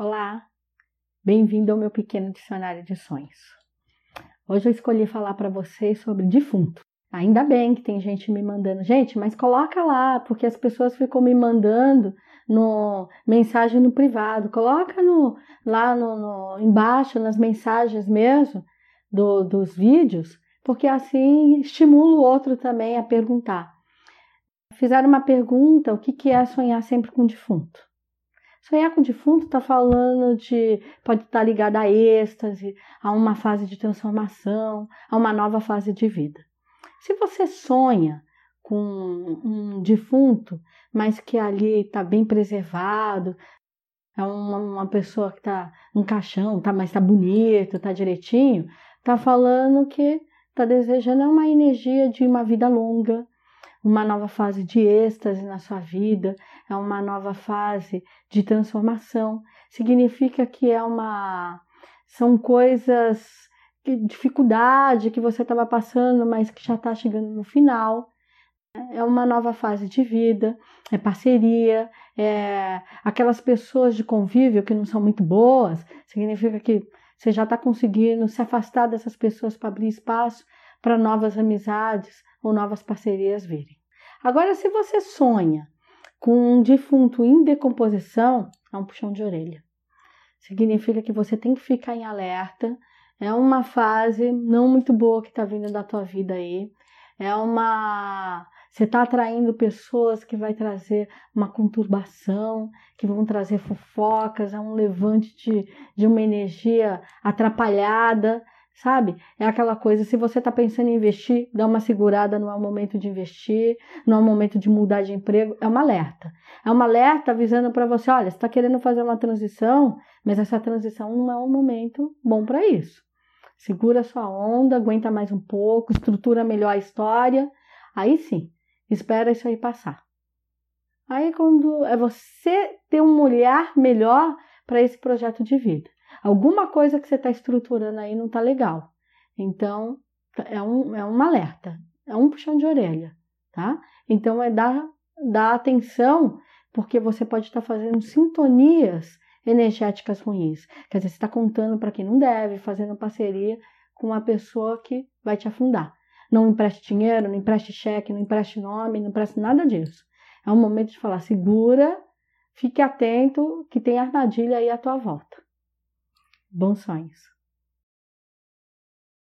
Olá, bem-vindo ao meu pequeno dicionário de sonhos. Hoje eu escolhi falar para vocês sobre defunto. Ainda bem que tem gente me mandando, gente, mas coloca lá, porque as pessoas ficam me mandando no mensagem no privado, coloca no lá no, no embaixo nas mensagens mesmo do, dos vídeos, porque assim estimula o outro também a perguntar. Fizeram uma pergunta: o que, que é sonhar sempre com defunto? Sonhar com o defunto está falando de. pode estar tá ligado a êxtase, a uma fase de transformação, a uma nova fase de vida. Se você sonha com um defunto, mas que ali está bem preservado, é uma, uma pessoa que está no caixão, tá, mas está bonito, está direitinho, está falando que está desejando uma energia de uma vida longa, uma nova fase de êxtase na sua vida, é uma nova fase de transformação. Significa que é uma são coisas que dificuldade que você estava passando, mas que já está chegando no final. É uma nova fase de vida, é parceria, é aquelas pessoas de convívio que não são muito boas, significa que você já está conseguindo se afastar dessas pessoas para abrir espaço para novas amizades ou novas parcerias virem. Agora, se você sonha com um defunto em decomposição, é um puxão de orelha. Significa que você tem que ficar em alerta. É uma fase não muito boa que está vindo da tua vida aí. É uma. Você está atraindo pessoas que vai trazer uma conturbação, que vão trazer fofocas, é um levante de, de uma energia atrapalhada sabe? É aquela coisa, se você está pensando em investir, dá uma segurada, não é o momento de investir, não é o momento de mudar de emprego, é uma alerta. É uma alerta avisando para você, olha, você está querendo fazer uma transição, mas essa transição não é um momento bom para isso. Segura sua onda, aguenta mais um pouco, estrutura melhor a história, aí sim, espera isso aí passar. Aí quando é você ter um olhar melhor para esse projeto de vida. Alguma coisa que você está estruturando aí não está legal. Então, é um, é um alerta, é um puxão de orelha, tá? Então, é dar, dar atenção, porque você pode estar tá fazendo sintonias energéticas ruins. Quer dizer, você está contando para quem não deve, fazendo parceria com uma pessoa que vai te afundar. Não empreste dinheiro, não empreste cheque, não empreste nome, não empreste nada disso. É um momento de falar, segura, fique atento que tem armadilha aí à tua volta. Bons sonhos!